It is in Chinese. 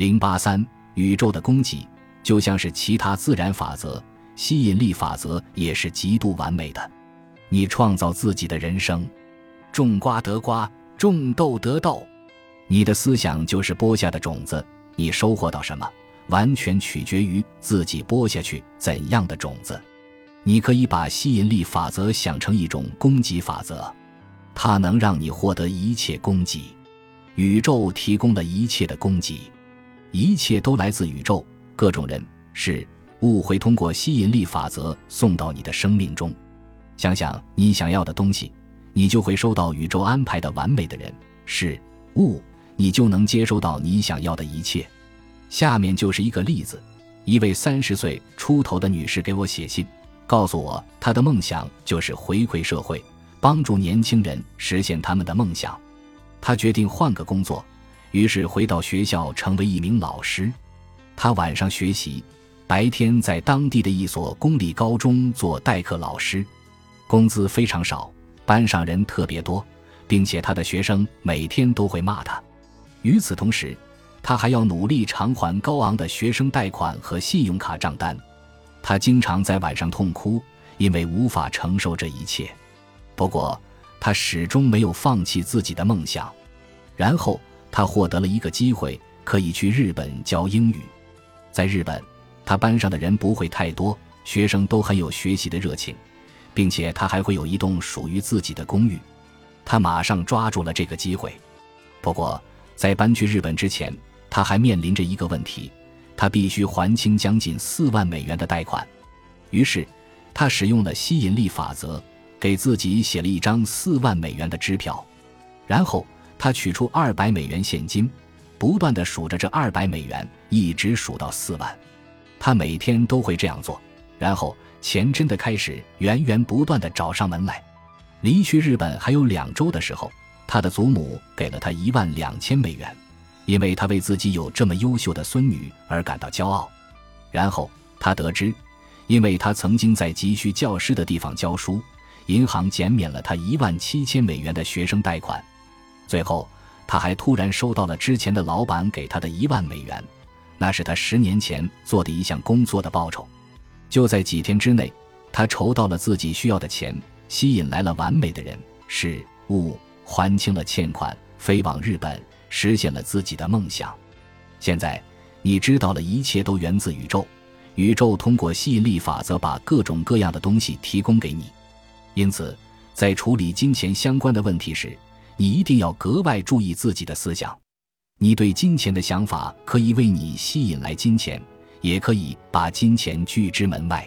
零八三，宇宙的供给就像是其他自然法则，吸引力法则也是极度完美的。你创造自己的人生，种瓜得瓜，种豆得豆。你的思想就是播下的种子，你收获到什么，完全取决于自己播下去怎样的种子。你可以把吸引力法则想成一种供给法则，它能让你获得一切供给。宇宙提供了一切的供给，一切都来自宇宙，各种人事物会通过吸引力法则送到你的生命中。想想你想要的东西，你就会收到宇宙安排的完美的人事物。你就能接收到你想要的一切。下面就是一个例子：一位三十岁出头的女士给我写信，告诉我她的梦想就是回馈社会，帮助年轻人实现他们的梦想。她决定换个工作，于是回到学校成为一名老师。他晚上学习，白天在当地的一所公立高中做代课老师，工资非常少，班上人特别多，并且他的学生每天都会骂他。与此同时，他还要努力偿还高昂的学生贷款和信用卡账单。他经常在晚上痛哭，因为无法承受这一切。不过，他始终没有放弃自己的梦想。然后，他获得了一个机会，可以去日本教英语。在日本，他班上的人不会太多，学生都很有学习的热情，并且他还会有一栋属于自己的公寓。他马上抓住了这个机会。不过，在搬去日本之前，他还面临着一个问题：他必须还清将近四万美元的贷款。于是，他使用了吸引力法则，给自己写了一张四万美元的支票。然后，他取出二百美元现金，不断的数着这二百美元，一直数到四万。他每天都会这样做，然后钱真的开始源源不断的找上门来。离去日本还有两周的时候。他的祖母给了他一万两千美元，因为他为自己有这么优秀的孙女而感到骄傲。然后他得知，因为他曾经在急需教师的地方教书，银行减免了他一万七千美元的学生贷款。最后，他还突然收到了之前的老板给他的一万美元，那是他十年前做的一项工作的报酬。就在几天之内，他筹到了自己需要的钱，吸引来了完美的人事物。还清了欠款，飞往日本，实现了自己的梦想。现在，你知道了一切都源自宇宙，宇宙通过吸引力法则把各种各样的东西提供给你。因此，在处理金钱相关的问题时，你一定要格外注意自己的思想。你对金钱的想法可以为你吸引来金钱，也可以把金钱拒之门外。